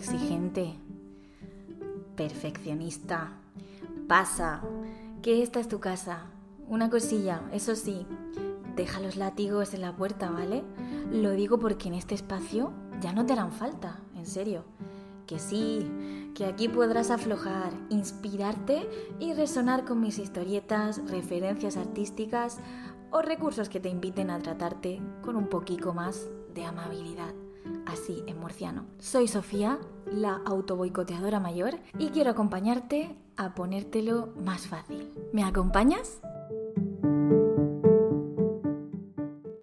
exigente, perfeccionista. Pasa, que esta es tu casa. Una cosilla, eso sí, deja los látigos en la puerta, ¿vale? Lo digo porque en este espacio ya no te harán falta, en serio. Que sí, que aquí podrás aflojar, inspirarte y resonar con mis historietas, referencias artísticas o recursos que te inviten a tratarte con un poquito más de amabilidad. Así en murciano. Soy Sofía, la autoboicoteadora mayor, y quiero acompañarte a ponértelo más fácil. ¿Me acompañas?